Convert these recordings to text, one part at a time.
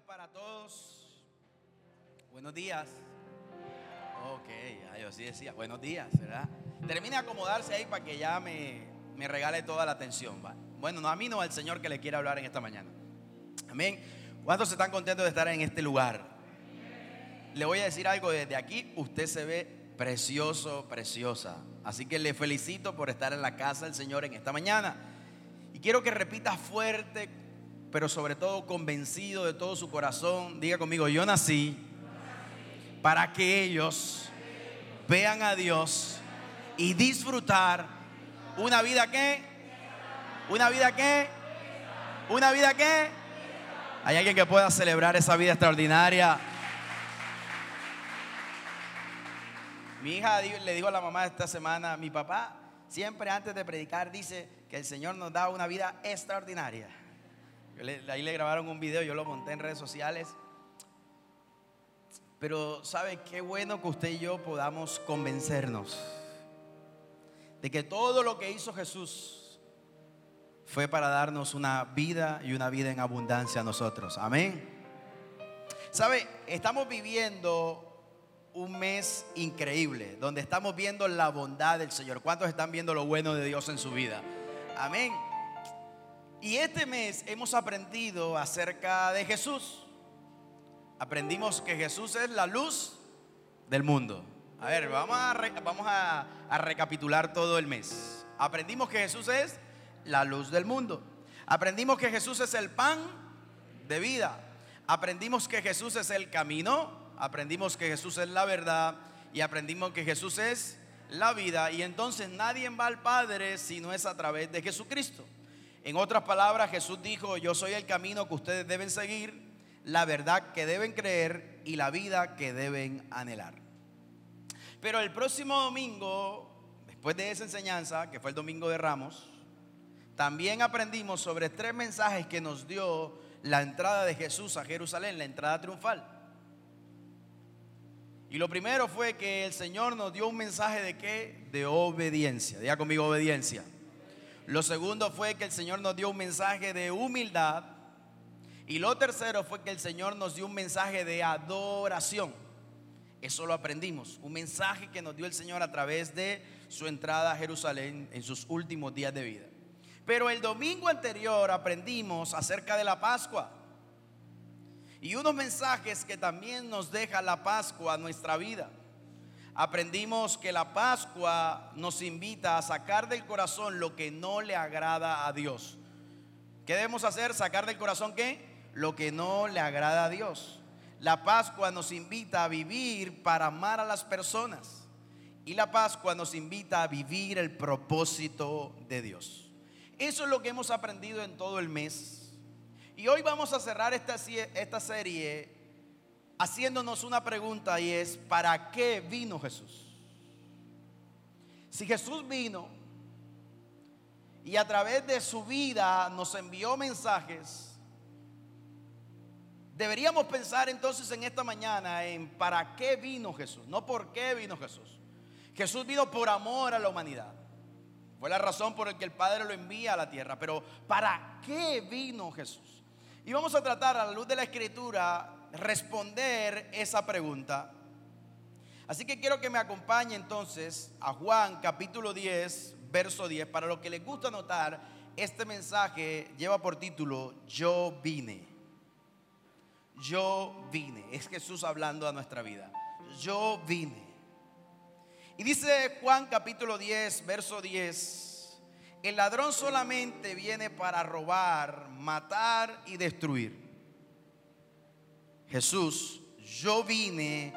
para todos. Buenos días. Ok, ya yo sí decía, buenos días, ¿verdad? Termine de acomodarse ahí para que ya me, me regale toda la atención. ¿va? Bueno, no a mí, no al Señor que le quiere hablar en esta mañana. Amén. ¿Cuántos están contentos de estar en este lugar? Le voy a decir algo desde aquí. Usted se ve precioso, preciosa. Así que le felicito por estar en la casa del Señor en esta mañana. Y quiero que repita fuerte, pero sobre todo convencido de todo su corazón. Diga conmigo, yo nací para que ellos vean a Dios y disfrutar una vida que, una vida que, una vida que. Hay alguien que pueda celebrar esa vida extraordinaria. Mi hija le dijo a la mamá esta semana, mi papá siempre antes de predicar dice que el Señor nos da una vida extraordinaria. Ahí le grabaron un video, yo lo monté en redes sociales. Pero sabe qué bueno que usted y yo podamos convencernos de que todo lo que hizo Jesús fue para darnos una vida y una vida en abundancia a nosotros. Amén. Sabe, estamos viviendo un mes increíble, donde estamos viendo la bondad del Señor. ¿Cuántos están viendo lo bueno de Dios en su vida? Amén. Y este mes hemos aprendido acerca de Jesús. Aprendimos que Jesús es la luz del mundo. A ver, vamos a, recapitular todo el mes. Aprendimos que Jesús es la luz del mundo. Aprendimos que Jesús es el pan de vida. Aprendimos que Jesús es el camino, aprendimos que Jesús es la verdad y aprendimos que Jesús es la vida y entonces nadie va al Padre si no es a través de Jesucristo. En otras palabras, Jesús dijo, yo soy el camino que ustedes deben seguir, la verdad que deben creer y la vida que deben anhelar. Pero el próximo domingo, después de esa enseñanza, que fue el domingo de Ramos, también aprendimos sobre tres mensajes que nos dio la entrada de Jesús a Jerusalén, la entrada triunfal. Y lo primero fue que el Señor nos dio un mensaje de qué? De obediencia. Diga conmigo obediencia. Lo segundo fue que el Señor nos dio un mensaje de humildad. Y lo tercero fue que el Señor nos dio un mensaje de adoración. Eso lo aprendimos. Un mensaje que nos dio el Señor a través de su entrada a Jerusalén en sus últimos días de vida. Pero el domingo anterior aprendimos acerca de la Pascua. Y unos mensajes que también nos deja la Pascua a nuestra vida. Aprendimos que la Pascua nos invita a sacar del corazón lo que no le agrada a Dios. ¿Qué debemos hacer? ¿Sacar del corazón qué? Lo que no le agrada a Dios. La Pascua nos invita a vivir para amar a las personas. Y la Pascua nos invita a vivir el propósito de Dios. Eso es lo que hemos aprendido en todo el mes. Y hoy vamos a cerrar esta, esta serie haciéndonos una pregunta y es, ¿para qué vino Jesús? Si Jesús vino y a través de su vida nos envió mensajes, deberíamos pensar entonces en esta mañana en para qué vino Jesús, no por qué vino Jesús. Jesús vino por amor a la humanidad. Fue la razón por la que el Padre lo envía a la tierra. Pero ¿para qué vino Jesús? Y vamos a tratar a la luz de la escritura responder esa pregunta. Así que quiero que me acompañe entonces a Juan capítulo 10, verso 10. Para los que les gusta notar, este mensaje lleva por título Yo vine. Yo vine. Es Jesús hablando a nuestra vida. Yo vine. Y dice Juan capítulo 10, verso 10. El ladrón solamente viene para robar, matar y destruir. Jesús, yo vine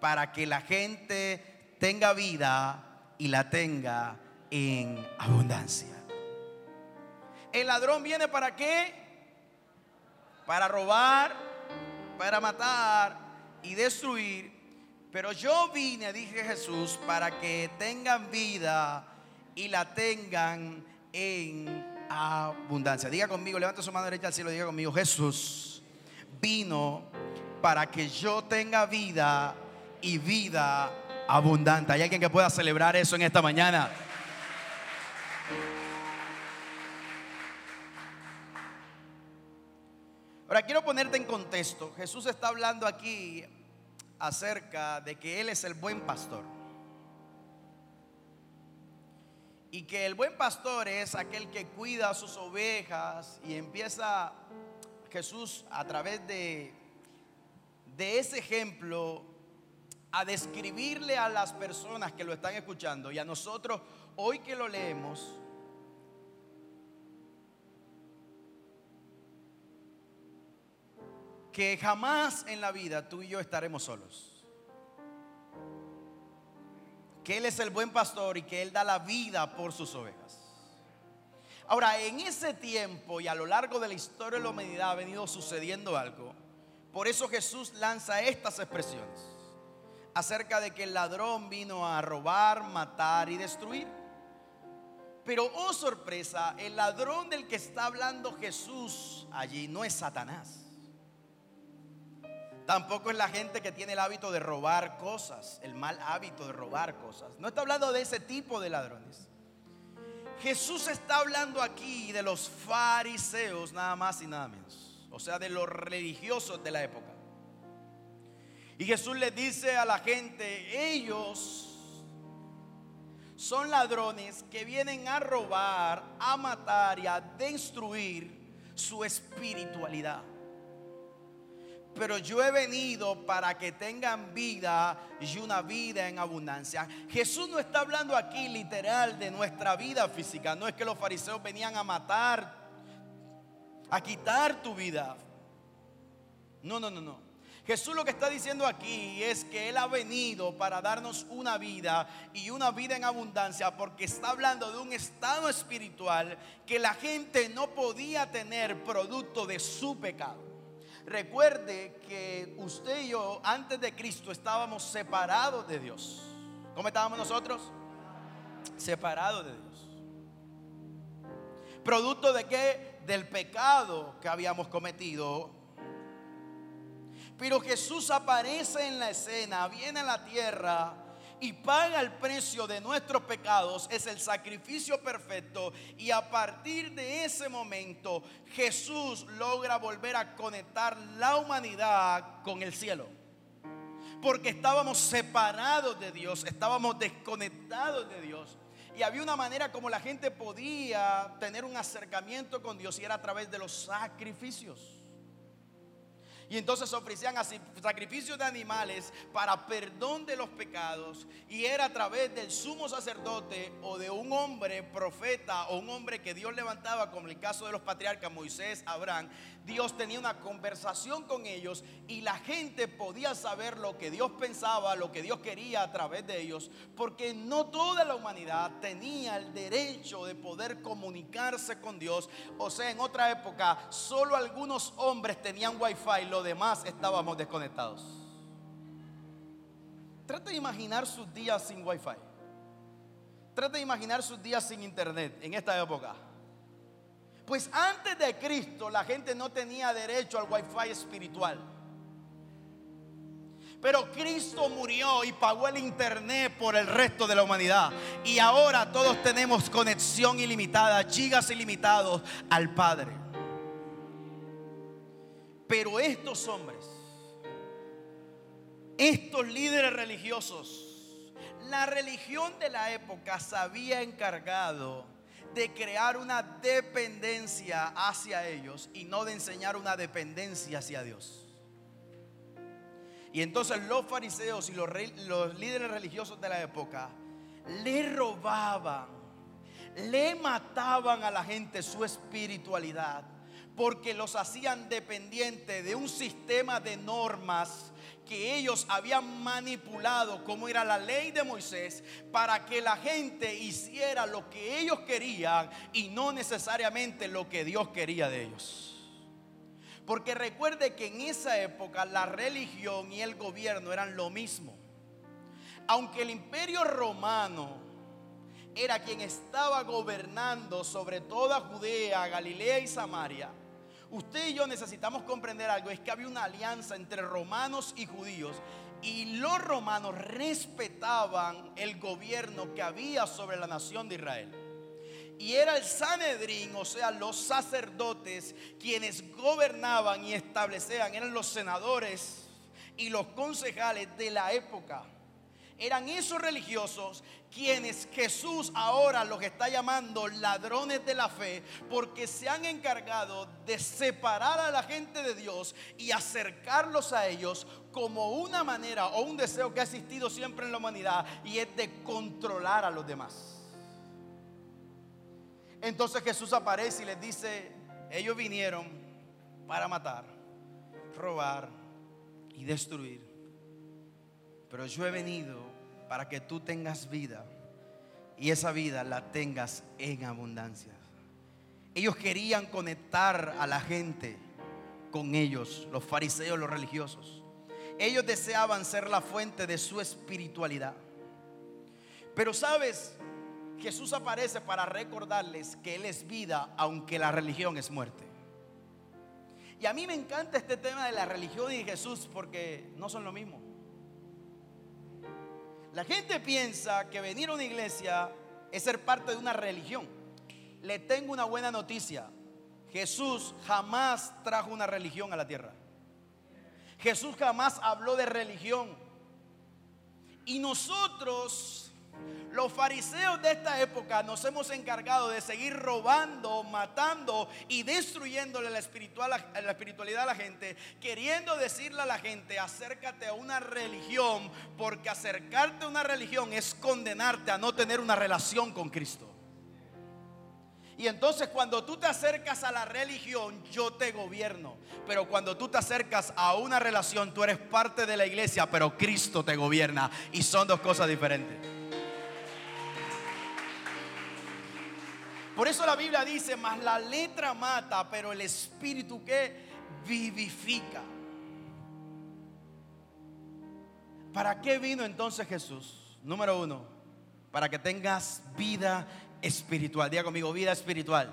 para que la gente tenga vida y la tenga en abundancia. El ladrón viene para qué? Para robar, para matar y destruir. Pero yo vine, dije Jesús, para que tengan vida y la tengan en abundancia. Diga conmigo, levanta su mano derecha al cielo, diga conmigo, Jesús vino para que yo tenga vida y vida abundante. ¿Hay alguien que pueda celebrar eso en esta mañana? Ahora quiero ponerte en contexto. Jesús está hablando aquí acerca de que Él es el buen pastor. Y que el buen pastor es aquel que cuida a sus ovejas y empieza Jesús a través de, de ese ejemplo a describirle a las personas que lo están escuchando y a nosotros hoy que lo leemos, que jamás en la vida tú y yo estaremos solos que Él es el buen pastor y que Él da la vida por sus ovejas. Ahora, en ese tiempo y a lo largo de la historia de la humanidad ha venido sucediendo algo. Por eso Jesús lanza estas expresiones acerca de que el ladrón vino a robar, matar y destruir. Pero, oh sorpresa, el ladrón del que está hablando Jesús allí no es Satanás. Tampoco es la gente que tiene el hábito de robar cosas, el mal hábito de robar cosas. No está hablando de ese tipo de ladrones. Jesús está hablando aquí de los fariseos nada más y nada menos. O sea, de los religiosos de la época. Y Jesús le dice a la gente, ellos son ladrones que vienen a robar, a matar y a destruir su espiritualidad pero yo he venido para que tengan vida y una vida en abundancia. Jesús no está hablando aquí literal de nuestra vida física. No es que los fariseos venían a matar, a quitar tu vida. No, no, no, no. Jesús lo que está diciendo aquí es que Él ha venido para darnos una vida y una vida en abundancia porque está hablando de un estado espiritual que la gente no podía tener producto de su pecado. Recuerde que usted y yo antes de Cristo estábamos separados de Dios. ¿Cómo estábamos nosotros? Separados de Dios. ¿Producto de qué? Del pecado que habíamos cometido. Pero Jesús aparece en la escena, viene a la tierra y paga el precio de nuestros pecados, es el sacrificio perfecto. Y a partir de ese momento Jesús logra volver a conectar la humanidad con el cielo. Porque estábamos separados de Dios, estábamos desconectados de Dios. Y había una manera como la gente podía tener un acercamiento con Dios y era a través de los sacrificios. Y entonces ofrecían sacrificios de animales para perdón de los pecados. Y era a través del sumo sacerdote o de un hombre profeta o un hombre que Dios levantaba, como el caso de los patriarcas Moisés, Abraham. Dios tenía una conversación con ellos y la gente podía saber lo que Dios pensaba, lo que Dios quería a través de ellos. Porque no toda la humanidad tenía el derecho de poder comunicarse con Dios. O sea, en otra época, solo algunos hombres tenían wifi demás estábamos desconectados. Trate de imaginar sus días sin wifi. Trate de imaginar sus días sin internet en esta época. Pues antes de Cristo la gente no tenía derecho al wifi espiritual. Pero Cristo murió y pagó el internet por el resto de la humanidad. Y ahora todos tenemos conexión ilimitada, gigas ilimitados al Padre. Pero estos hombres, estos líderes religiosos, la religión de la época se había encargado de crear una dependencia hacia ellos y no de enseñar una dependencia hacia Dios. Y entonces los fariseos y los, los líderes religiosos de la época le robaban, le mataban a la gente su espiritualidad porque los hacían dependientes de un sistema de normas que ellos habían manipulado, como era la ley de Moisés, para que la gente hiciera lo que ellos querían y no necesariamente lo que Dios quería de ellos. Porque recuerde que en esa época la religión y el gobierno eran lo mismo. Aunque el imperio romano era quien estaba gobernando sobre toda Judea, Galilea y Samaria, Usted y yo necesitamos comprender algo, es que había una alianza entre romanos y judíos y los romanos respetaban el gobierno que había sobre la nación de Israel. Y era el Sanedrín, o sea, los sacerdotes, quienes gobernaban y establecían, eran los senadores y los concejales de la época. Eran esos religiosos quienes Jesús ahora los está llamando ladrones de la fe porque se han encargado de separar a la gente de Dios y acercarlos a ellos como una manera o un deseo que ha existido siempre en la humanidad y es de controlar a los demás. Entonces Jesús aparece y les dice, ellos vinieron para matar, robar y destruir. Pero yo he venido para que tú tengas vida y esa vida la tengas en abundancia. Ellos querían conectar a la gente con ellos, los fariseos, los religiosos. Ellos deseaban ser la fuente de su espiritualidad. Pero sabes, Jesús aparece para recordarles que Él es vida, aunque la religión es muerte. Y a mí me encanta este tema de la religión y Jesús porque no son lo mismo. La gente piensa que venir a una iglesia es ser parte de una religión. Le tengo una buena noticia. Jesús jamás trajo una religión a la tierra. Jesús jamás habló de religión. Y nosotros los fariseos de esta época nos hemos encargado de seguir robando, matando y destruyéndole la, la espiritualidad a la gente, queriendo decirle a la gente, acércate a una religión, porque acercarte a una religión es condenarte a no tener una relación con Cristo. Y entonces cuando tú te acercas a la religión, yo te gobierno. Pero cuando tú te acercas a una relación, tú eres parte de la iglesia, pero Cristo te gobierna. Y son dos cosas diferentes. Por eso la Biblia dice, más la letra mata, pero el espíritu que vivifica. ¿Para qué vino entonces Jesús? Número uno, para que tengas vida espiritual. Diga conmigo, vida espiritual.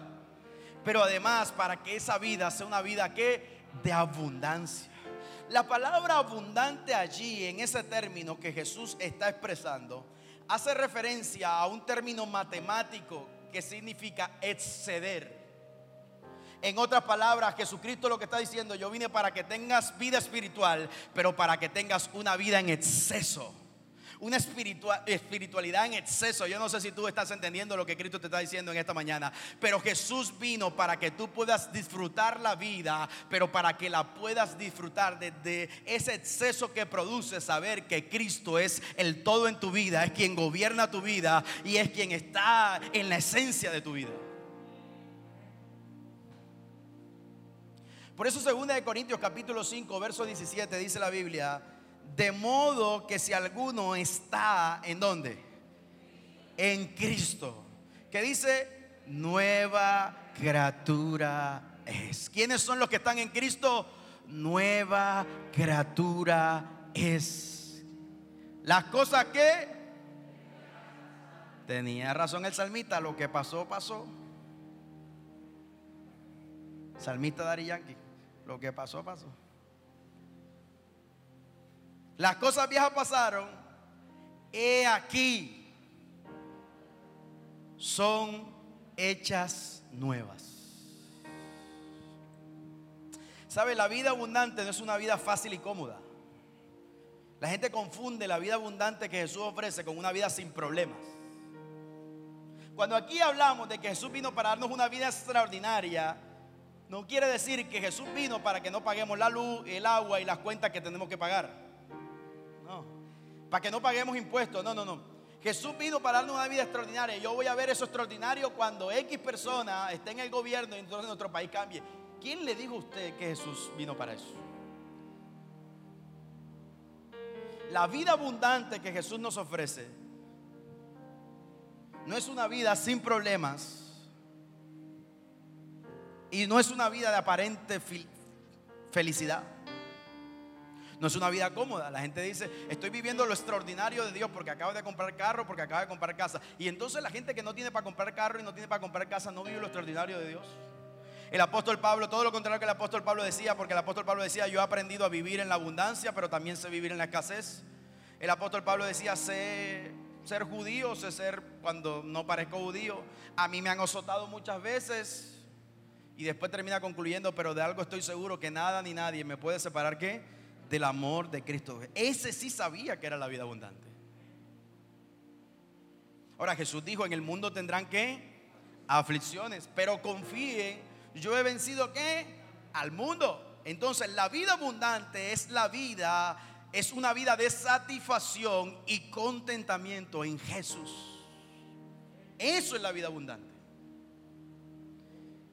Pero además para que esa vida sea una vida que de abundancia. La palabra abundante allí, en ese término que Jesús está expresando, hace referencia a un término matemático que significa exceder. En otras palabras, Jesucristo lo que está diciendo, yo vine para que tengas vida espiritual, pero para que tengas una vida en exceso una espiritualidad en exceso. Yo no sé si tú estás entendiendo lo que Cristo te está diciendo en esta mañana, pero Jesús vino para que tú puedas disfrutar la vida, pero para que la puedas disfrutar desde ese exceso que produce saber que Cristo es el todo en tu vida, es quien gobierna tu vida y es quien está en la esencia de tu vida. Por eso 2 de Corintios capítulo 5, verso 17 dice la Biblia, de modo que si alguno está en dónde? En Cristo. Que dice, nueva criatura es. ¿Quiénes son los que están en Cristo? Nueva criatura es. Las cosas que tenía razón el salmista, lo que pasó, pasó. Salmista Dari Yankee, lo que pasó, pasó. Las cosas viejas pasaron. He aquí. Son hechas nuevas. ¿Sabe? La vida abundante no es una vida fácil y cómoda. La gente confunde la vida abundante que Jesús ofrece con una vida sin problemas. Cuando aquí hablamos de que Jesús vino para darnos una vida extraordinaria, no quiere decir que Jesús vino para que no paguemos la luz, el agua y las cuentas que tenemos que pagar para que no paguemos impuestos. No, no, no. Jesús vino para darnos una vida extraordinaria. Yo voy a ver eso extraordinario cuando X persona esté en el gobierno y entonces nuestro país cambie. ¿Quién le dijo a usted que Jesús vino para eso? La vida abundante que Jesús nos ofrece no es una vida sin problemas y no es una vida de aparente felicidad. No es una vida cómoda. La gente dice, estoy viviendo lo extraordinario de Dios porque acabo de comprar carro, porque acabo de comprar casa. Y entonces la gente que no tiene para comprar carro y no tiene para comprar casa no vive lo extraordinario de Dios. El apóstol Pablo, todo lo contrario que el apóstol Pablo decía, porque el apóstol Pablo decía, yo he aprendido a vivir en la abundancia, pero también sé vivir en la escasez. El apóstol Pablo decía, sé ser judío, sé ser cuando no parezco judío. A mí me han azotado muchas veces y después termina concluyendo, pero de algo estoy seguro que nada ni nadie me puede separar ¿qué? Del amor de Cristo. Ese sí sabía que era la vida abundante. Ahora Jesús dijo, en el mundo tendrán que aflicciones, pero confíen, yo he vencido qué? Al mundo. Entonces la vida abundante es la vida es una vida de satisfacción y contentamiento en Jesús. Eso es la vida abundante.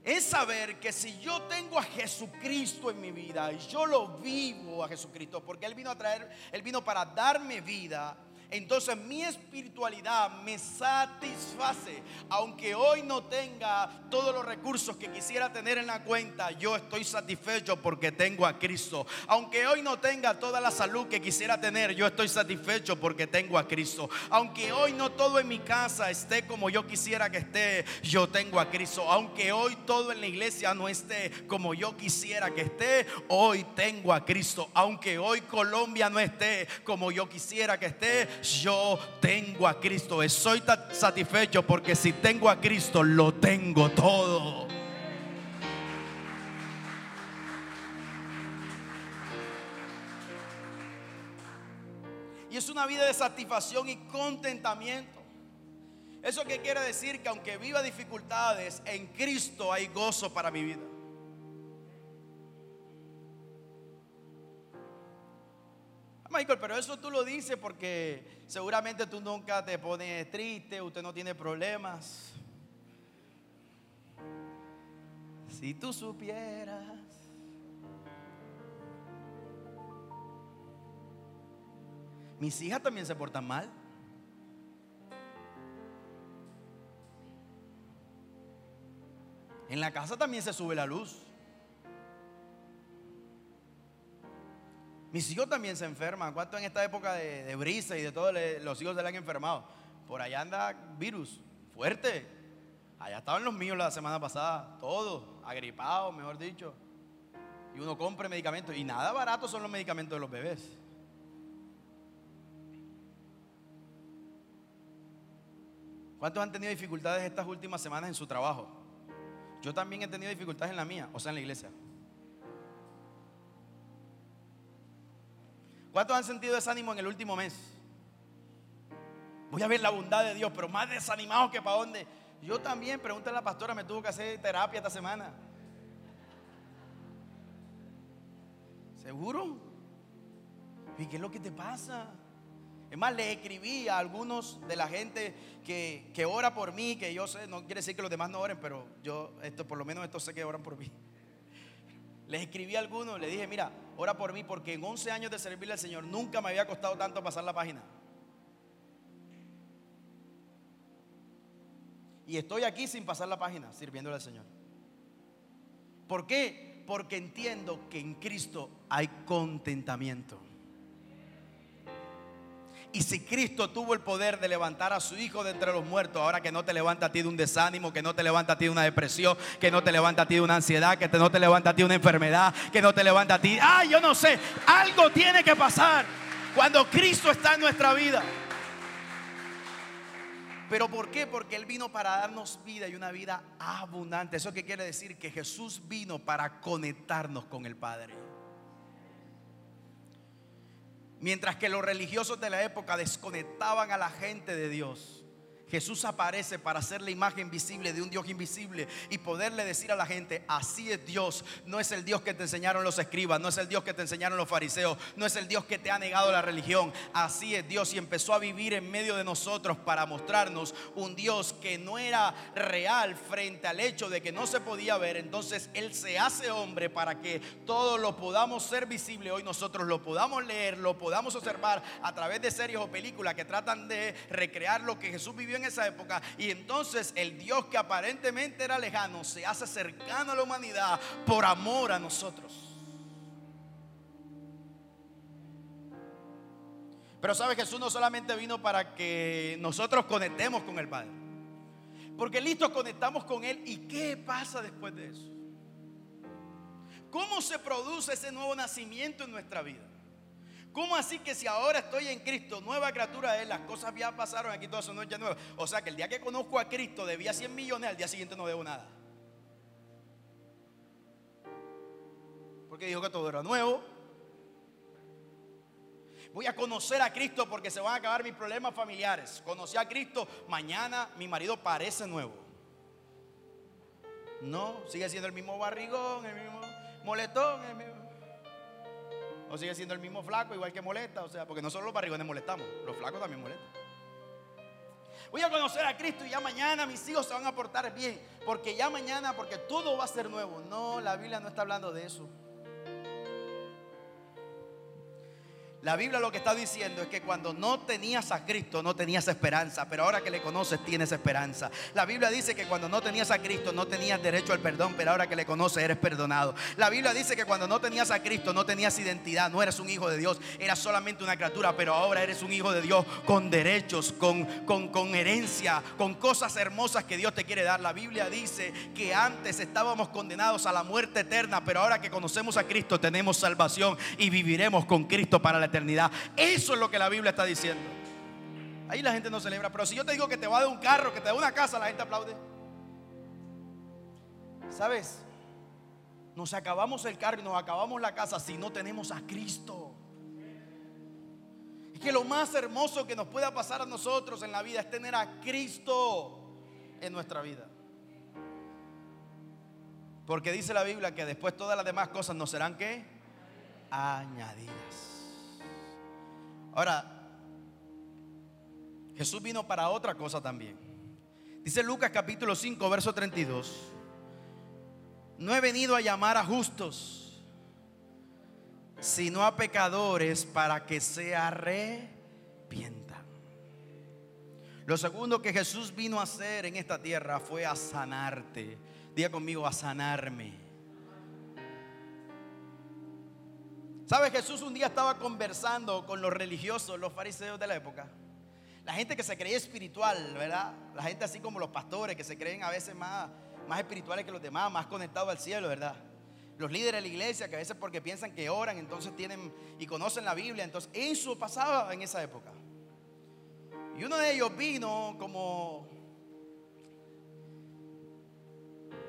Es saber que si yo tengo a Jesucristo en mi vida y yo lo vivo a Jesucristo, porque Él vino a traer, Él vino para darme vida entonces mi espiritualidad me satisface. Aunque hoy no tenga todos los recursos que quisiera tener en la cuenta, yo estoy satisfecho porque tengo a Cristo. Aunque hoy no tenga toda la salud que quisiera tener, yo estoy satisfecho porque tengo a Cristo. Aunque hoy no todo en mi casa esté como yo quisiera que esté, yo tengo a Cristo. Aunque hoy todo en la iglesia no esté como yo quisiera que esté, hoy tengo a Cristo. Aunque hoy Colombia no esté como yo quisiera que esté, yo tengo a Cristo. Estoy satisfecho porque si tengo a Cristo, lo tengo todo. Y es una vida de satisfacción y contentamiento. ¿Eso qué quiere decir? Que aunque viva dificultades, en Cristo hay gozo para mi vida. Michael, pero eso tú lo dices porque seguramente tú nunca te pones triste, usted no tiene problemas. Si tú supieras. Mis hijas también se portan mal. En la casa también se sube la luz. Mis hijos también se enferman. ¿Cuánto en esta época de, brisa y de todo los hijos se le han enfermado? Por allá anda virus fuerte. Allá estaban los míos la semana pasada, todos agripados, mejor dicho. Y uno compra medicamentos. Y nada barato son los medicamentos de los bebés. ¿Cuántos han tenido dificultades estas últimas semanas en su trabajo? Yo también he tenido dificultades en la mía, o sea, en la iglesia. ¿Cuántos han sentido desánimo en el último mes? Voy a ver la bondad de Dios, pero más desanimado que para dónde. Yo también, pregúntale a la pastora, me tuvo que hacer terapia esta semana. ¿Seguro? ¿Y qué es lo que te pasa? Es más, le escribí a algunos de la gente que, que ora por mí, que yo sé, no quiere decir que los demás no oren, pero yo, esto, por lo menos esto sé que oran por mí. Les escribí a algunos, le dije, mira, ora por mí porque en 11 años de servirle al Señor nunca me había costado tanto pasar la página. Y estoy aquí sin pasar la página, sirviéndole al Señor. ¿Por qué? Porque entiendo que en Cristo hay contentamiento. Y si Cristo tuvo el poder de levantar a su Hijo de entre los muertos, ahora que no te levanta a ti de un desánimo, que no te levanta a ti de una depresión, que no te levanta a ti de una ansiedad, que no te levanta a ti de una enfermedad, que no te levanta a ti, ah, yo no sé, algo tiene que pasar cuando Cristo está en nuestra vida. ¿Pero por qué? Porque Él vino para darnos vida y una vida abundante. ¿Eso qué quiere decir? Que Jesús vino para conectarnos con el Padre. Mientras que los religiosos de la época desconectaban a la gente de Dios. Jesús aparece para ser la imagen visible de un Dios invisible y poderle decir a la gente, así es Dios, no es el Dios que te enseñaron los escribas, no es el Dios que te enseñaron los fariseos, no es el Dios que te ha negado la religión, así es Dios y empezó a vivir en medio de nosotros para mostrarnos un Dios que no era real frente al hecho de que no se podía ver, entonces Él se hace hombre para que todo lo podamos ser visible, hoy nosotros lo podamos leer, lo podamos observar a través de series o películas que tratan de recrear lo que Jesús vivió en esa época. Y entonces el Dios que aparentemente era lejano se hace cercano a la humanidad por amor a nosotros. Pero sabe, Jesús no solamente vino para que nosotros conectemos con el Padre. Porque listo, conectamos con Él. ¿Y qué pasa después de eso? ¿Cómo se produce ese nuevo nacimiento en nuestra vida? ¿Cómo así que si ahora estoy en Cristo, nueva criatura es, las cosas ya pasaron, aquí todas son noches nuevas? O sea que el día que conozco a Cristo debía 100 millones, al día siguiente no debo nada. Porque dijo que todo era nuevo. Voy a conocer a Cristo porque se van a acabar mis problemas familiares. Conocí a Cristo, mañana mi marido parece nuevo. No, sigue siendo el mismo barrigón, el mismo moletón, el mismo. O sigue siendo el mismo flaco, igual que molesta. O sea, porque no solo los barrigones molestamos, los flacos también molestan. Voy a conocer a Cristo y ya mañana mis hijos se van a portar bien. Porque ya mañana, porque todo va a ser nuevo. No, la Biblia no está hablando de eso. La Biblia lo que está diciendo es que cuando no tenías a Cristo no tenías esperanza, pero ahora que le conoces tienes esperanza. La Biblia dice que cuando no tenías a Cristo no tenías derecho al perdón, pero ahora que le conoces eres perdonado. La Biblia dice que cuando no tenías a Cristo no tenías identidad, no eres un hijo de Dios, eras solamente una criatura, pero ahora eres un hijo de Dios con derechos, con, con, con herencia, con cosas hermosas que Dios te quiere dar. La Biblia dice que antes estábamos condenados a la muerte eterna, pero ahora que conocemos a Cristo tenemos salvación y viviremos con Cristo para la eternidad. Eso es lo que la Biblia está diciendo. Ahí la gente no celebra, pero si yo te digo que te va a dar un carro, que te da una casa, la gente aplaude. ¿Sabes? Nos acabamos el carro y nos acabamos la casa si no tenemos a Cristo. Es que lo más hermoso que nos pueda pasar a nosotros en la vida es tener a Cristo en nuestra vida. Porque dice la Biblia que después todas las demás cosas nos serán que añadidas. Ahora, Jesús vino para otra cosa también. Dice Lucas capítulo 5, verso 32. No he venido a llamar a justos, sino a pecadores para que se arrepientan. Lo segundo que Jesús vino a hacer en esta tierra fue a sanarte. Diga conmigo, a sanarme. ¿Sabe? Jesús un día estaba conversando con los religiosos, los fariseos de la época. La gente que se creía espiritual, ¿verdad? La gente así como los pastores que se creen a veces más, más espirituales que los demás, más conectados al cielo, ¿verdad? Los líderes de la iglesia que a veces porque piensan que oran, entonces tienen y conocen la Biblia. Entonces eso pasaba en esa época. Y uno de ellos vino como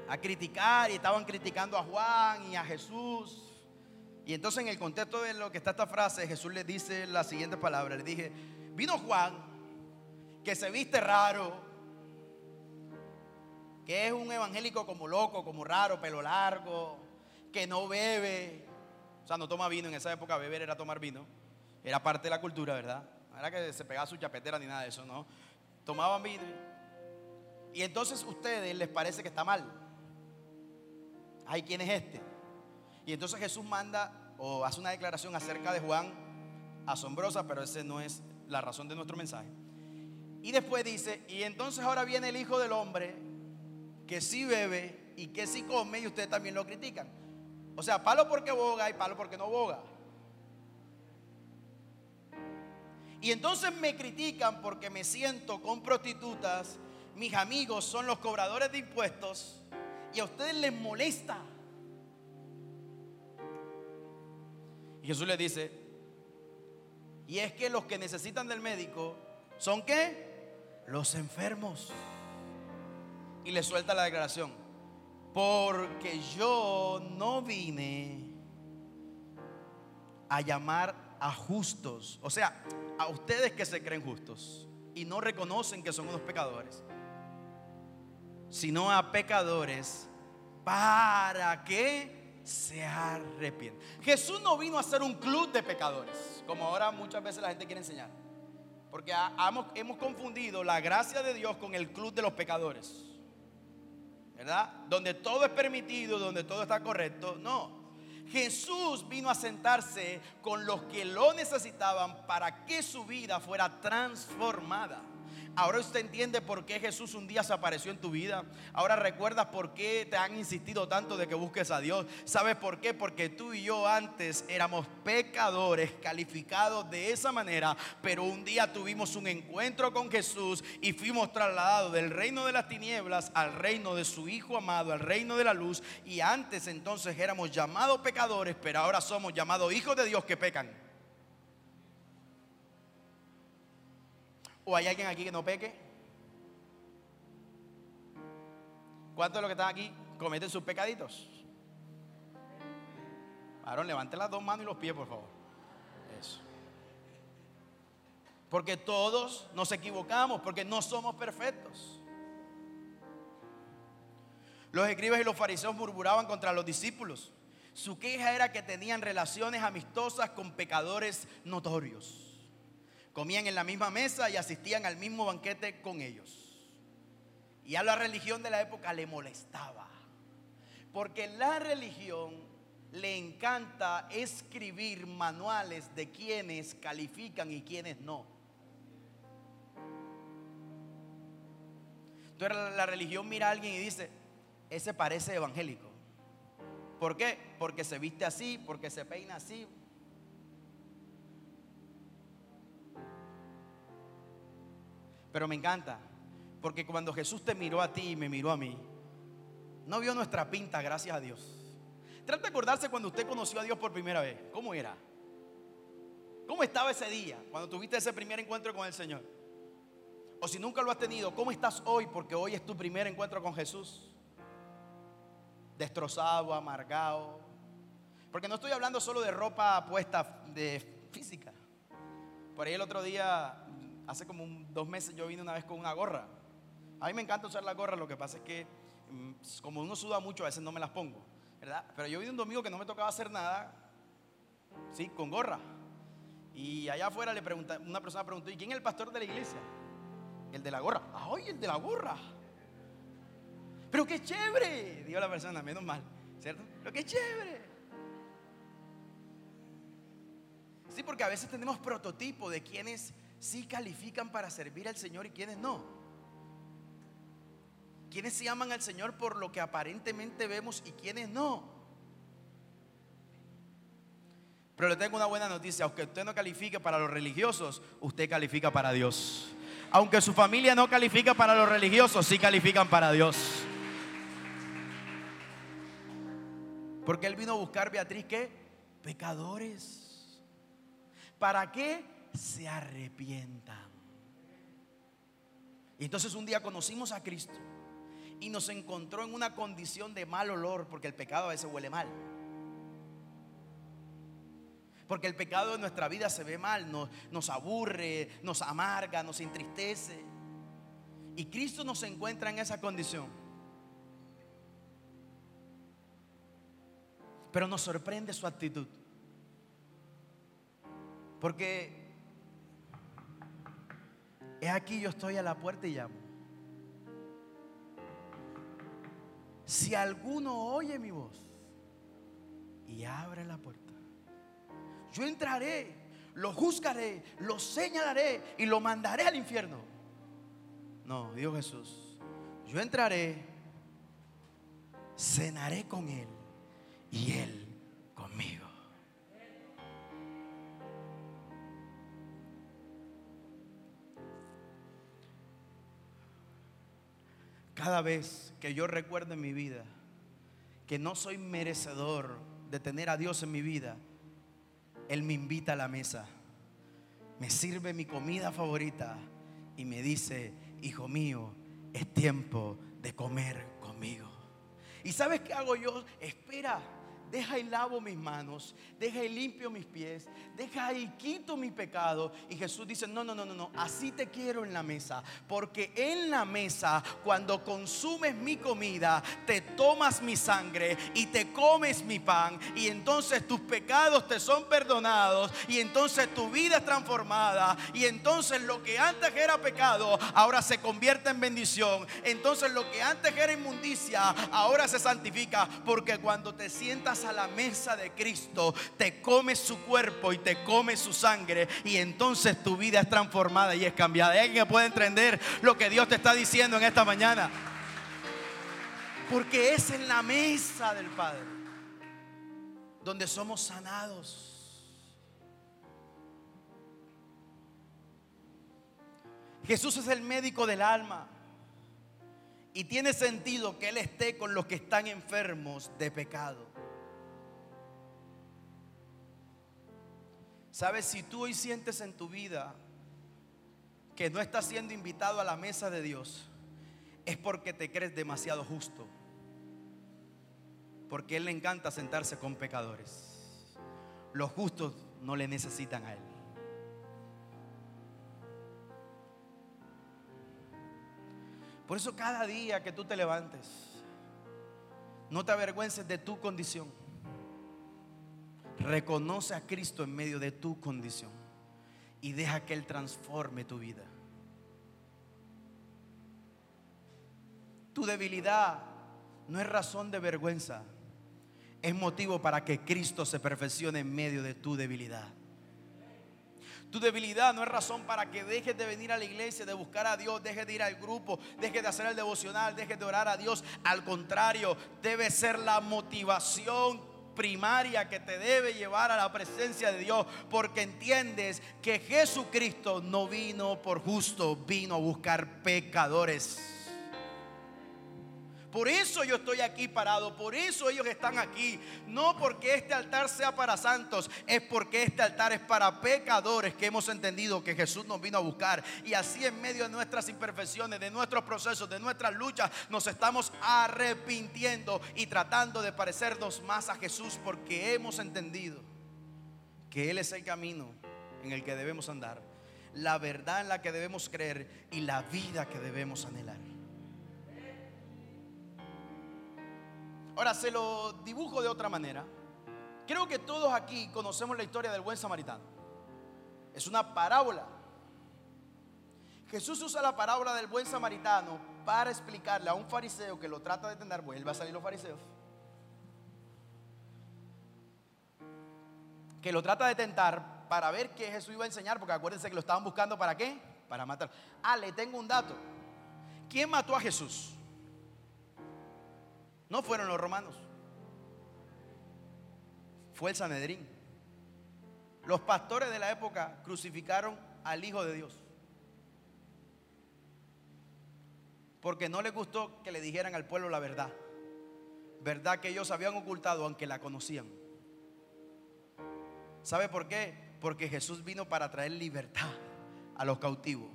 a criticar y estaban criticando a Juan y a Jesús. Y entonces en el contexto de lo que está esta frase, Jesús le dice la siguiente palabra. Le dije, vino Juan, que se viste raro, que es un evangélico como loco, como raro, pelo largo, que no bebe. O sea, no toma vino. En esa época beber era tomar vino. Era parte de la cultura, ¿verdad? No era que se pegaba su chapetera ni nada de eso, ¿no? Tomaban vino. Y entonces a ustedes les parece que está mal. Ay, ¿quién es este? Y entonces Jesús manda o hace una declaración acerca de Juan asombrosa, pero esa no es la razón de nuestro mensaje. Y después dice, y entonces ahora viene el Hijo del Hombre que sí bebe y que sí come y ustedes también lo critican. O sea, palo porque boga y palo porque no boga. Y entonces me critican porque me siento con prostitutas, mis amigos son los cobradores de impuestos y a ustedes les molesta Y Jesús le dice, y es que los que necesitan del médico son qué? Los enfermos. Y le suelta la declaración, porque yo no vine a llamar a justos, o sea, a ustedes que se creen justos y no reconocen que son unos pecadores, sino a pecadores para que se arrepiente. Jesús no vino a hacer un club de pecadores, como ahora muchas veces la gente quiere enseñar. Porque hemos, confundido la gracia de Dios con el club de los pecadores. ¿Verdad? Donde todo es permitido, donde todo está correcto. No. Jesús vino a sentarse con los que lo necesitaban para que su vida fuera transformada. Ahora usted entiende por qué Jesús un día se apareció en tu vida. Ahora recuerdas por qué te han insistido tanto de que busques a Dios. ¿Sabes por qué? Porque tú y yo antes éramos pecadores calificados de esa manera, pero un día tuvimos un encuentro con Jesús y fuimos trasladados del reino de las tinieblas al reino de su Hijo amado, al reino de la luz. Y antes entonces éramos llamados pecadores, pero ahora somos llamados hijos de Dios que pecan. ¿O hay alguien aquí que no peque? ¿Cuántos de los que están aquí cometen sus pecaditos? Aaron, levante las dos manos y los pies, por favor. Eso. Porque todos nos equivocamos, porque no somos perfectos. Los escribas y los fariseos murmuraban contra los discípulos. Su queja era que tenían relaciones amistosas con pecadores notorios. Comían en la misma mesa y asistían al mismo banquete con ellos. Y a la religión de la época le molestaba. Porque la religión le encanta escribir manuales de quienes califican y quienes no. Entonces la religión mira a alguien y dice, ese parece evangélico. ¿Por qué? Porque se viste así, porque se peina así. Pero me encanta, porque cuando Jesús te miró a ti y me miró a mí, no vio nuestra pinta, gracias a Dios. Trata de acordarse cuando usted conoció a Dios por primera vez. ¿Cómo era? ¿Cómo estaba ese día cuando tuviste ese primer encuentro con el Señor? O si nunca lo has tenido, ¿cómo estás hoy? Porque hoy es tu primer encuentro con Jesús. Destrozado, amargado. Porque no estoy hablando solo de ropa puesta de física. Por ahí el otro día, hace como dos meses, yo vine una vez con una gorra. A mí me encanta usar la gorra, lo que pasa es que mm, como uno suda mucho, a veces no me las pongo. Pero yo vi un domingo que no me tocaba hacer nada, sí, con gorra. Y allá afuera le pregunta, una persona preguntó, ¿y quién es el pastor de la iglesia? El de la gorra. ¡Ay, el de la gorra! Pero qué chévere, dijo la persona, menos mal, ¿cierto? Pero qué chévere. Sí, porque a veces tenemos prototipo de quienes sí califican para servir al Señor y quienes no. ¿Quiénes se llaman al Señor por lo que aparentemente vemos y quiénes no? Pero le tengo una buena noticia, aunque usted no califique para los religiosos, usted califica para Dios. Aunque su familia no califica para los religiosos, sí califican para Dios. Porque Él vino a buscar, Beatriz, ¿qué? Pecadores. ¿Para qué? Se arrepientan. Y entonces un día conocimos a Cristo y nos encontró en una condición de mal olor, porque el pecado a veces huele mal. Porque el pecado en nuestra vida se ve mal, nos, nos aburre, nos amarga, nos entristece. Y Cristo nos encuentra en esa condición. Pero nos sorprende su actitud. Porque es aquí yo estoy a la puerta y llamo. si alguno oye mi voz y abre la puerta, yo entraré, lo juzgaré, lo señalaré y lo mandaré al infierno. No, dijo Jesús, yo entraré, cenaré con él y él Cada vez que yo recuerdo en mi vida que no soy merecedor de tener a Dios en mi vida, Él me invita a la mesa, me sirve mi comida favorita y me dice, hijo mío, es tiempo de comer conmigo. ¿Y sabes qué hago yo? Espera deja y lavo mis manos, deja y limpio mis pies, deja y quito mi pecado. Y Jesús dice, no, no, no, no, no, así te quiero en la mesa, porque en la mesa, cuando consumes mi comida, te tomas mi sangre y te comes mi pan, y entonces tus pecados te son perdonados, y entonces tu vida es transformada, y entonces lo que antes era pecado, ahora se convierte en bendición. Entonces lo que antes era inmundicia, ahora se santifica, porque cuando te sientas a la mesa de Cristo, te comes su cuerpo y te comes su sangre y entonces tu vida es transformada y es cambiada. ¿Hay alguien puede entender lo que Dios te está diciendo en esta mañana? Porque es en la mesa del Padre donde somos sanados. Jesús es el médico del alma. Y tiene sentido que Él esté con los que están enfermos de pecado. Sabes, si tú hoy sientes en tu vida que no estás siendo invitado a la mesa de Dios es porque te crees demasiado justo. Porque Él le encanta sentarse con pecadores. Los justos no le necesitan a Él. Por eso cada día que tú te levantes, no te avergüences de tu condición. Reconoce a Cristo en medio de tu condición y deja que Él transforme tu vida. Tu debilidad no es razón de vergüenza, es motivo para que Cristo se perfeccione en medio de tu debilidad. Tu debilidad no es razón para que dejes de venir a la iglesia, de buscar a Dios, dejes de ir al grupo, dejes de hacer el devocional, dejes de orar a Dios. Al contrario, debe ser la motivación primaria que te debe llevar a la presencia de Dios, porque entiendes que Jesucristo no vino por justo, vino a buscar pecadores. Por eso yo estoy aquí parado, por eso ellos están aquí. No porque este altar sea para santos, es porque este altar es para pecadores que hemos entendido que Jesús nos vino a buscar. Y así en medio de nuestras imperfecciones, de nuestros procesos, de nuestras luchas, nos estamos arrepintiendo y tratando de parecernos más a Jesús porque hemos entendido que Él es el camino en el que debemos andar, la verdad en la que debemos creer y la vida que debemos anhelar. Ahora se lo dibujo de otra manera. Creo que todos aquí conocemos la historia del buen samaritano. Es una parábola. Jesús usa la parábola del buen samaritano para explicarle a un fariseo que lo trata de tener, vuelve a salir los fariseos, que lo trata de tentar para ver qué Jesús iba a enseñar, porque acuérdense que lo estaban buscando para qué, para matar. Ah, le tengo un dato. ¿Quién mató a Jesús? No fueron los romanos. Fue el Sanedrín. Los pastores de la época crucificaron al Hijo de Dios. Porque no les gustó que le dijeran al pueblo la verdad. Verdad que ellos habían ocultado aunque la conocían. ¿Sabe por qué? Porque Jesús vino para traer libertad a los cautivos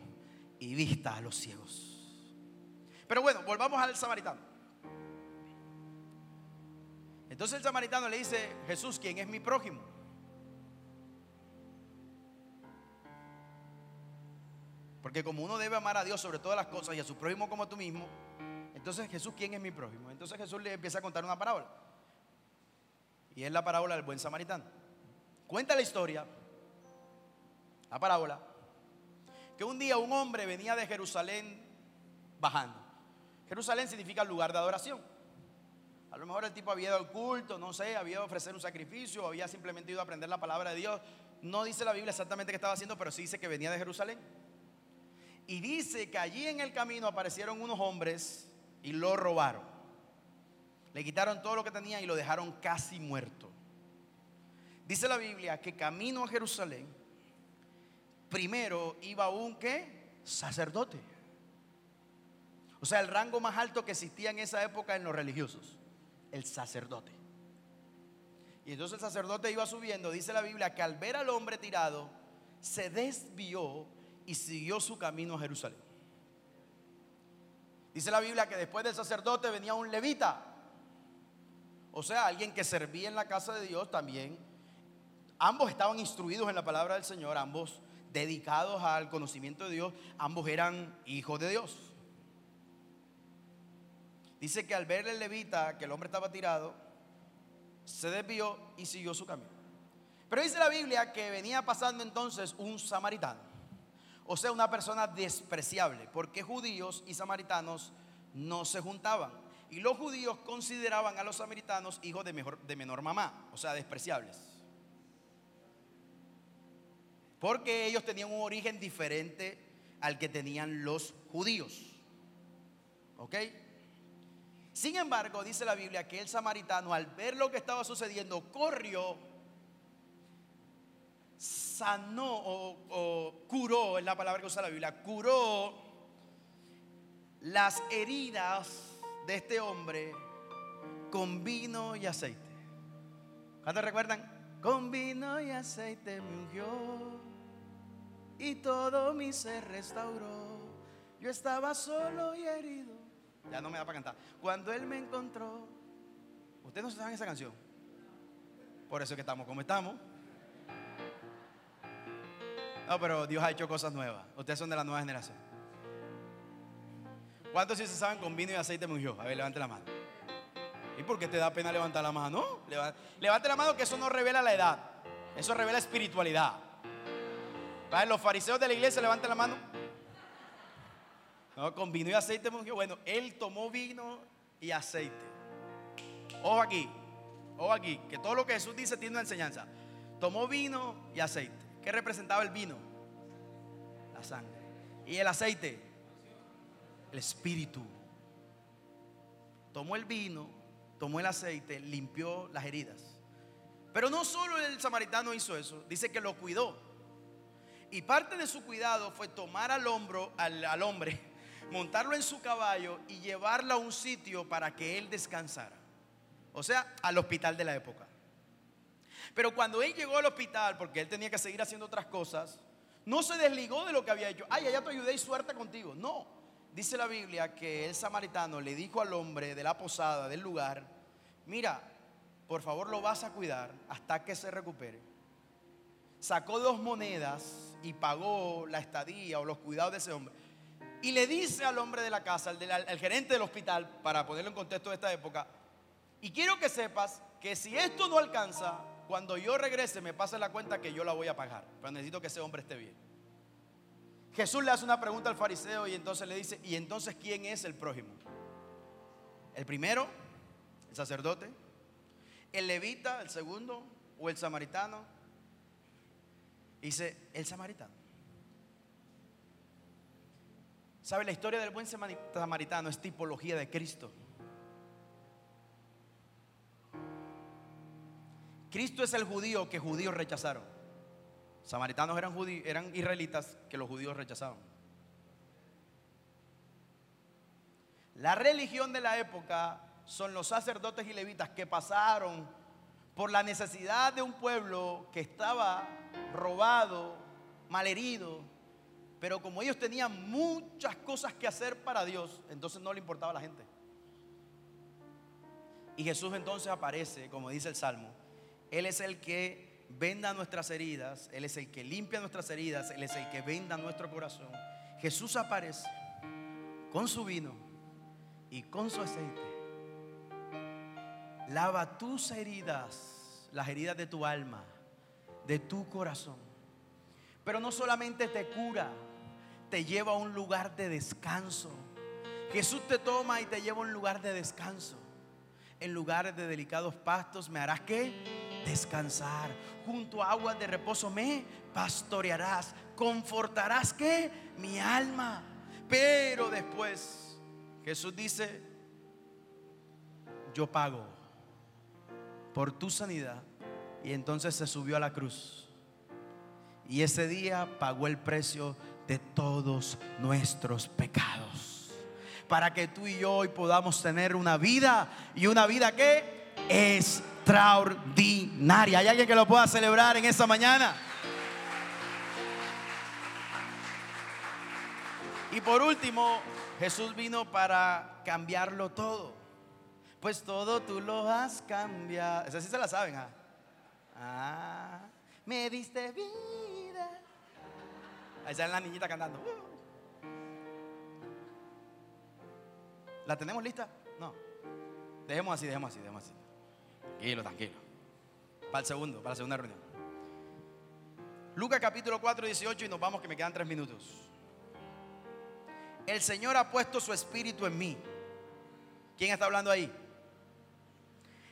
y vista a los ciegos. Pero bueno, volvamos al samaritano. Entonces el samaritano le dice, Jesús, ¿quién es mi prójimo? Porque como uno debe amar a Dios sobre todas las cosas y a su prójimo como tú mismo, entonces Jesús, ¿quién es mi prójimo? Entonces Jesús le empieza a contar una parábola. Y es la parábola del buen samaritano. Cuenta la historia, la parábola, que un día un hombre venía de Jerusalén bajando. Jerusalén significa lugar de adoración. A lo mejor el tipo había ido al culto, no sé, había ido a ofrecer un sacrificio, había simplemente ido a aprender la palabra de Dios. No dice la Biblia exactamente qué estaba haciendo, pero sí dice que venía de Jerusalén. Y dice que allí en el camino aparecieron unos hombres y lo robaron. Le quitaron todo lo que tenía y lo dejaron casi muerto. Dice la Biblia que camino a Jerusalén, primero iba un qué? Sacerdote. O sea, el rango más alto que existía en esa época en los religiosos el sacerdote. Y entonces el sacerdote iba subiendo, dice la Biblia, que al ver al hombre tirado, se desvió y siguió su camino a Jerusalén. Dice la Biblia que después del sacerdote venía un levita, o sea, alguien que servía en la casa de Dios también. Ambos estaban instruidos en la palabra del Señor, ambos dedicados al conocimiento de Dios, ambos eran hijos de Dios. Dice que al ver el levita que el hombre estaba tirado, se desvió y siguió su camino. Pero dice la Biblia que venía pasando entonces un samaritano, o sea, una persona despreciable, porque judíos y samaritanos no se juntaban. Y los judíos consideraban a los samaritanos hijos de, mejor, de menor mamá, o sea, despreciables. Porque ellos tenían un origen diferente al que tenían los judíos. ¿Ok? Sin embargo, dice la Biblia que el samaritano al ver lo que estaba sucediendo, corrió, sanó o, curó, es la palabra que usa la Biblia, curó las heridas de este hombre con vino y aceite. ¿Cuántos recuerdan? Con vino y aceite me ungió. y todo mi ser restauró. Yo estaba solo y herido. Ya no me da para cantar. Cuando Él me encontró. ¿Ustedes no saben esa canción? Por eso es que estamos como estamos. No, pero Dios ha hecho cosas nuevas. Ustedes son de la nueva generación. ¿Cuántos sí se saben con vino y aceite mungió? A ver, levante la mano. ¿Y por qué te da pena levantar la mano? Levante la mano que eso no revela la edad. Eso revela espiritualidad. Los fariseos de la iglesia levanten la mano. No, con vino y aceite Bueno, él tomó vino y aceite. Ojo aquí, ojo aquí, que todo lo que Jesús dice tiene una enseñanza. Tomó vino y aceite. ¿Qué representaba el vino? La sangre. ¿Y el aceite? El espíritu. Tomó el vino, tomó el aceite, limpió las heridas. Pero no solo el samaritano hizo eso, dice que lo cuidó. Y parte de su cuidado fue tomar al hombro, al, hombre, montarlo en su caballo y llevarlo a un sitio para que él descansara. O sea, al hospital de la época. Pero cuando él llegó al hospital, porque él tenía que seguir haciendo otras cosas, no se desligó de lo que había hecho. Ay, ya te ayudé y suerte contigo. No. Dice la Biblia que el samaritano le dijo al hombre de la posada, del lugar, mira, por favor lo vas a cuidar hasta que se recupere. Sacó dos monedas y pagó la estadía o los cuidados de ese hombre. Y le dice al hombre de la casa, al, gerente del hospital, para ponerlo en contexto de esta época, y quiero que sepas que si esto no alcanza, cuando yo regrese me pase la cuenta que yo la voy a pagar, pero necesito que ese hombre esté bien. Jesús le hace una pregunta al fariseo y entonces le dice, ¿y entonces quién es el prójimo? ¿El primero? ¿El sacerdote? ¿El levita? ¿El segundo? ¿O el samaritano? Dice, el samaritano. ¿Sabe? La historia del buen samaritano es tipología de Cristo. Cristo es el judío que judíos rechazaron. Samaritanos eran, judíos, eran israelitas que los judíos rechazaban. La religión de la época son los sacerdotes y levitas que pasaron por la necesidad de un pueblo que estaba robado, malherido, pero como ellos tenían muchas cosas que hacer para Dios, entonces no le importaba a la gente. Y Jesús entonces aparece, como dice el Salmo, Él es el que venda nuestras heridas, Él es el que limpia nuestras heridas, Él es el que venda nuestro corazón. Jesús aparece con su vino y con su aceite. Lava tus heridas, las heridas de tu alma de tu corazón. Pero no solamente te cura, te lleva a un lugar de descanso. Jesús te toma y te lleva a un lugar de descanso. En lugares de delicados pastos me harás que descansar. Junto a aguas de reposo me pastorearás. Confortarás que mi alma. Pero después Jesús dice, yo pago por tu sanidad y entonces se subió a la cruz. Y ese día pagó el precio de todos nuestros pecados. Para que tú y yo hoy podamos tener una vida y una vida que extraordinaria. ¿Hay alguien que lo pueda celebrar en esta mañana? Y por último, Jesús vino para cambiarlo todo. Pues todo tú lo has cambiado. Esa sí se la saben, ¿ah? Ah, me diste vida. Ahí sale la niñita cantando. ¿La tenemos lista? No. Dejemos así, dejemos así, dejemos así. Tranquilo, tranquilo. Para el segundo, para la segunda reunión. Lucas capítulo 4, 18 y nos vamos que me quedan tres minutos. El Señor ha puesto su espíritu en mí. ¿Quién está hablando ahí?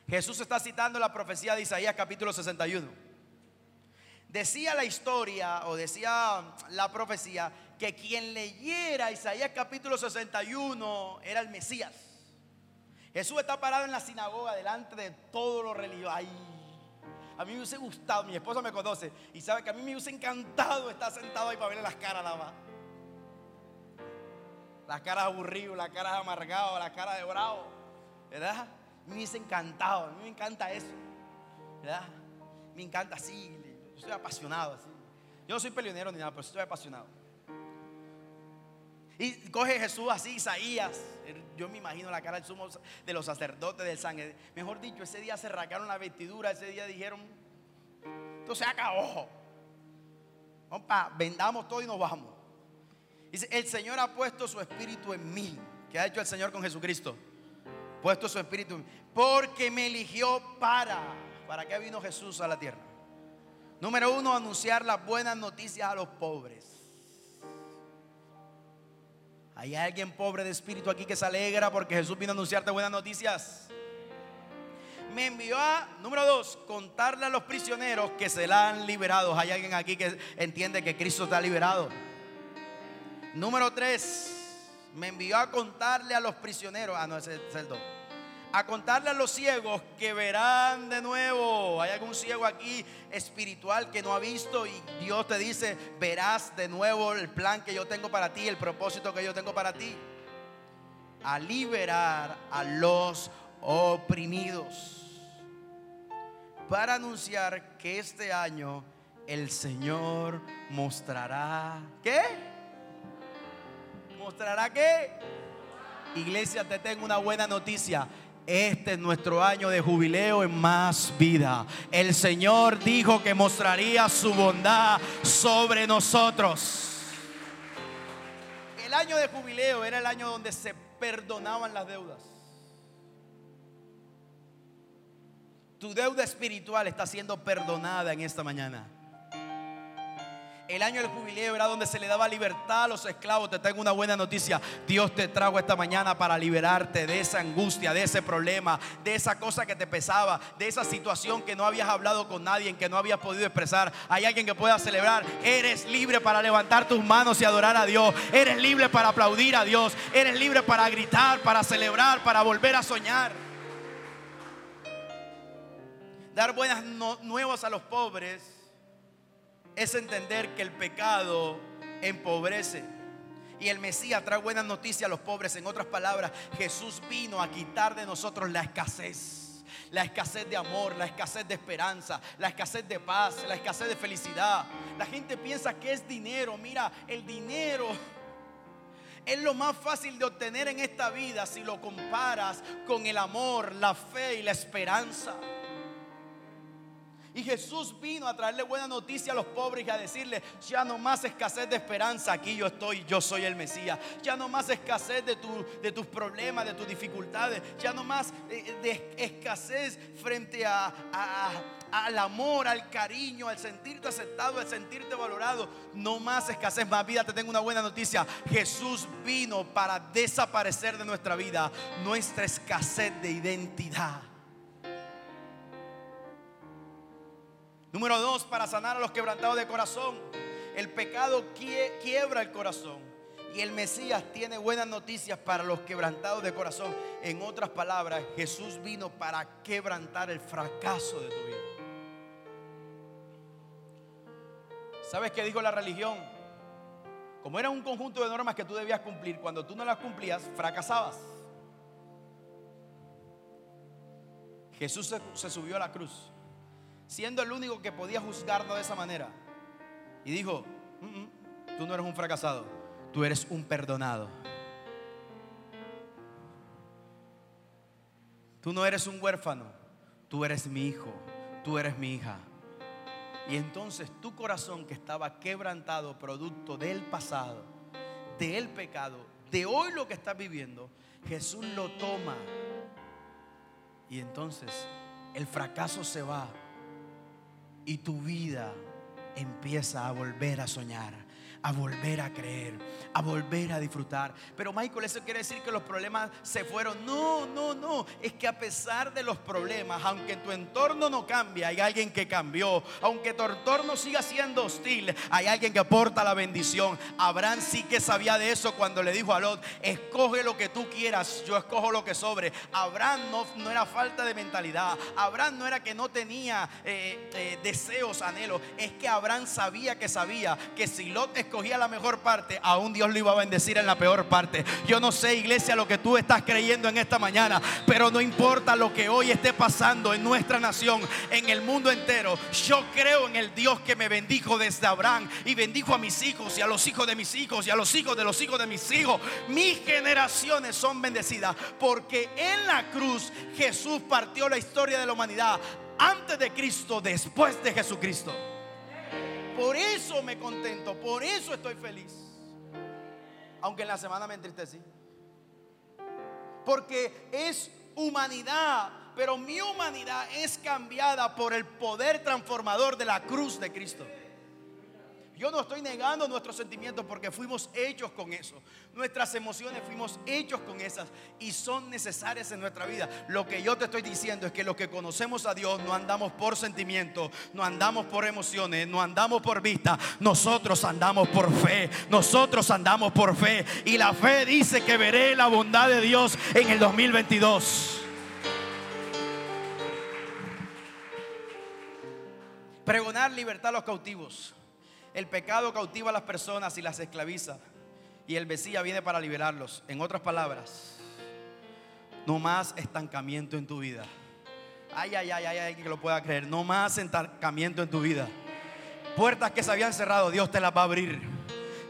Jesús está citando la profecía de Isaías capítulo 61. Decía la historia o decía la profecía que quien leyera Isaías capítulo 61 era el Mesías. Jesús está parado en la sinagoga delante de todos los religiosos. A mí me hubiese gustado, mi esposa me conoce y sabe que a mí me hubiese encantado estar sentado ahí para verle las caras nada más. Las caras aburridas, las caras amargadas, las caras de bravo. ¿Verdad? me hubiese encantado, a mí me encanta eso. ¿Verdad? Me encanta así, yo soy apasionado así. Yo no soy peleonero ni nada, pero estoy apasionado. Y coge Jesús así, Isaías. Yo me imagino la cara del sumo de los sacerdotes del sangre. Mejor dicho, ese día se rasgaron la vestidura, ese día dijeron, esto se acabó. Opa, vendamos todo y nos vamos. Dice, el Señor ha puesto su espíritu en mí. ¿Qué ha hecho el Señor con Jesucristo? Puesto su espíritu en mí. Porque me eligió para. ¿Para qué vino Jesús a la tierra? Número uno, anunciar las buenas noticias a los pobres. ¿Hay alguien pobre de espíritu aquí que se alegra porque Jesús vino a anunciarte buenas noticias? Me envió a, número dos, contarle a los prisioneros que se la han liberado. ¿Hay alguien aquí que entiende que Cristo está liberado? Número tres, me envió a contarle a los prisioneros. Ah, no, ese es el dos a contarle a los ciegos que verán de nuevo. Hay algún ciego aquí espiritual que no ha visto y Dios te dice, verás de nuevo el plan que yo tengo para ti, el propósito que yo tengo para ti. A liberar a los oprimidos. Para anunciar que este año el Señor mostrará, ¿qué? ¿Mostrará qué? Iglesia, te tengo una buena noticia. Este es nuestro año de jubileo en más vida. El Señor dijo que mostraría su bondad sobre nosotros. El año de jubileo era el año donde se perdonaban las deudas. Tu deuda espiritual está siendo perdonada en esta mañana. El año del jubileo era donde se le daba libertad a los esclavos. Te tengo una buena noticia. Dios te trajo esta mañana para liberarte de esa angustia, de ese problema, de esa cosa que te pesaba, de esa situación que no habías hablado con nadie, en que no habías podido expresar. Hay alguien que pueda celebrar. Eres libre para levantar tus manos y adorar a Dios. Eres libre para aplaudir a Dios. Eres libre para gritar, para celebrar, para volver a soñar. Dar buenas nuevas a los pobres es entender que el pecado empobrece. Y el Mesías trae buenas noticias a los pobres. En otras palabras, Jesús vino a quitar de nosotros la escasez. La escasez de amor, la escasez de esperanza, la escasez de paz, la escasez de felicidad. La gente piensa que es dinero. Mira, el dinero es lo más fácil de obtener en esta vida si lo comparas con el amor, la fe y la esperanza. Y Jesús vino a traerle buena noticia a los pobres y a decirle, ya no más escasez de esperanza, aquí yo estoy, yo soy el Mesías. Ya no más escasez de, tu, de tus problemas, de tus dificultades. Ya no más eh, de, escasez frente a, al amor, al cariño, al sentirte aceptado, al sentirte valorado. No más escasez, más vida. Te tengo una buena noticia. Jesús vino para desaparecer de nuestra vida nuestra escasez de identidad. Número dos, para sanar a los quebrantados de corazón. El pecado quiebra el corazón. Y el Mesías tiene buenas noticias para los quebrantados de corazón. En otras palabras, Jesús vino para quebrantar el fracaso de tu vida. ¿Sabes qué dijo la religión? Como era un conjunto de normas que tú debías cumplir, cuando tú no las cumplías, fracasabas. Jesús se, se subió a la cruz siendo el único que podía juzgarlo de esa manera. Y dijo, tú no eres un fracasado, tú eres un perdonado. Tú no eres un huérfano, tú eres mi hijo, tú eres mi hija. Y entonces tu corazón que estaba quebrantado producto del pasado, del pecado, de hoy lo que estás viviendo, Jesús lo toma. Y entonces el fracaso se va y tu vida empieza a volver a soñar a volver a creer, a volver a disfrutar. Pero Michael, eso quiere decir que los problemas se fueron. No, no, no. Es que a pesar de los problemas, aunque tu entorno no cambie, hay alguien que cambió. Aunque tu entorno siga siendo hostil, hay alguien que aporta la bendición. Abraham sí que sabía de eso cuando le dijo a Lot, escoge lo que tú quieras, yo escojo lo que sobre. Abraham no, no era falta de mentalidad. Abraham no era que no tenía eh, eh, deseos, anhelos. Es que Abraham sabía que sabía que si Lot escogía escogía la mejor parte, aún Dios lo iba a bendecir en la peor parte. Yo no sé, iglesia, lo que tú estás creyendo en esta mañana, pero no importa lo que hoy esté pasando en nuestra nación, en el mundo entero. Yo creo en el Dios que me bendijo desde Abraham y bendijo a mis hijos y a los hijos de mis hijos y a los hijos de los hijos de mis hijos. Mis generaciones son bendecidas porque en la cruz Jesús partió la historia de la humanidad antes de Cristo, después de Jesucristo. Por eso me contento, por eso estoy feliz. Aunque en la semana me entristecí. Porque es humanidad, pero mi humanidad es cambiada por el poder transformador de la cruz de Cristo. Yo no estoy negando nuestros sentimientos porque fuimos hechos con eso. Nuestras emociones fuimos hechos con esas y son necesarias en nuestra vida. Lo que yo te estoy diciendo es que los que conocemos a Dios no andamos por sentimientos, no andamos por emociones, no andamos por vista. Nosotros andamos por fe. Nosotros andamos por fe. Y la fe dice que veré la bondad de Dios en el 2022. Pregonar libertad a los cautivos. El pecado cautiva a las personas y las esclaviza. Y el Mesías viene para liberarlos. En otras palabras, no más estancamiento en tu vida. Ay, ay, ay, ay, ay, que lo pueda creer. No más estancamiento en tu vida. Puertas que se habían cerrado, Dios te las va a abrir.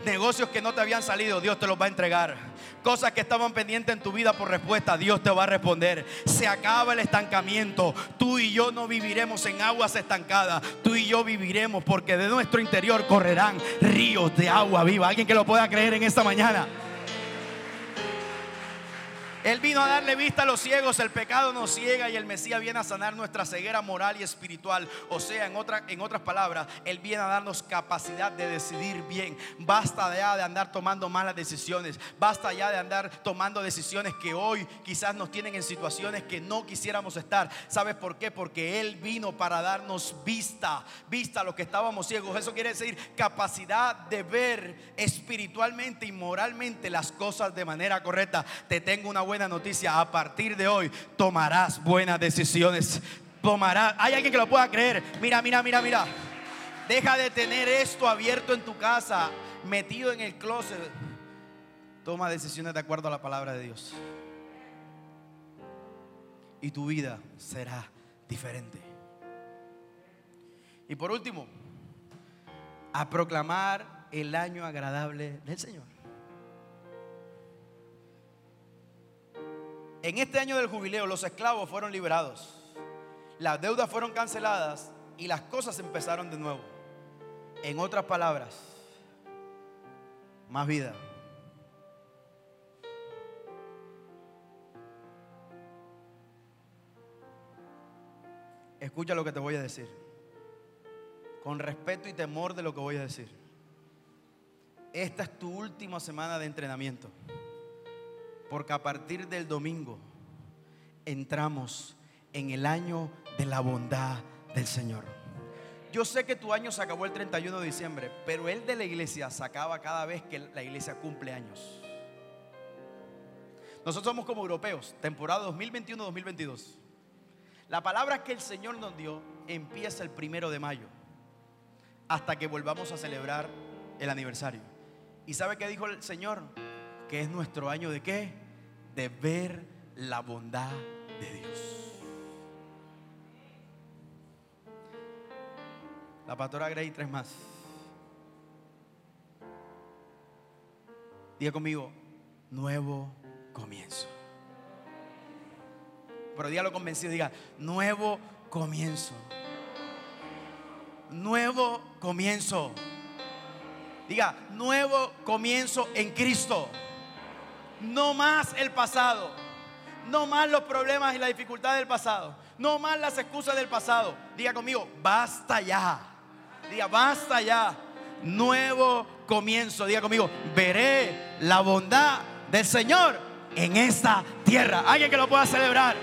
Negocios que no te habían salido, Dios te los va a entregar. Cosas que estaban pendientes en tu vida por respuesta, Dios te va a responder. Se acaba el estancamiento. Tú y yo no viviremos en aguas estancadas. Tú y yo viviremos porque de nuestro interior correrán ríos de agua viva. Alguien que lo pueda creer en esta mañana. Él vino a darle vista a los ciegos, el pecado nos ciega y el Mesías viene a sanar nuestra ceguera moral y espiritual. O sea, en, otra, en otras palabras, Él viene a darnos capacidad de decidir bien. Basta ya de andar tomando malas decisiones. Basta ya de andar tomando decisiones que hoy quizás nos tienen en situaciones que no quisiéramos estar. ¿Sabes por qué? Porque Él vino para darnos vista, vista a los que estábamos ciegos. Eso quiere decir capacidad de ver espiritualmente y moralmente las cosas de manera correcta. Te tengo una buena noticia. A partir de hoy tomarás buenas decisiones. Tomarás. Hay alguien que lo pueda creer. Mira, mira, mira, mira. Deja de tener esto abierto en tu casa, metido en el closet. Toma decisiones de acuerdo a la palabra de Dios. Y tu vida será diferente. Y por último, a proclamar el año agradable del Señor. En este año del jubileo los esclavos fueron liberados, las deudas fueron canceladas y las cosas empezaron de nuevo. En otras palabras, más vida. Escucha lo que te voy a decir. Con respeto y temor de lo que voy a decir. Esta es tu última semana de entrenamiento. Porque a partir del domingo entramos en el año de la bondad del Señor. Yo sé que tu año se acabó el 31 de diciembre, pero el de la iglesia se acaba cada vez que la iglesia cumple años. Nosotros somos como europeos, temporada 2021-2022. La palabra que el Señor nos dio empieza el primero de mayo, hasta que volvamos a celebrar el aniversario. ¿Y sabe qué dijo el Señor? Que es nuestro año de qué? De ver la bondad de Dios. La pastora Grey, tres más. Diga conmigo, nuevo comienzo. Pero dígalo convencido, diga, nuevo comienzo. Nuevo comienzo. Diga, nuevo comienzo en Cristo. No más el pasado. No más los problemas y la dificultad del pasado. No más las excusas del pasado. Diga conmigo, basta ya. Diga, basta ya. Nuevo comienzo. Diga conmigo, veré la bondad del Señor en esta tierra. Alguien que lo pueda celebrar.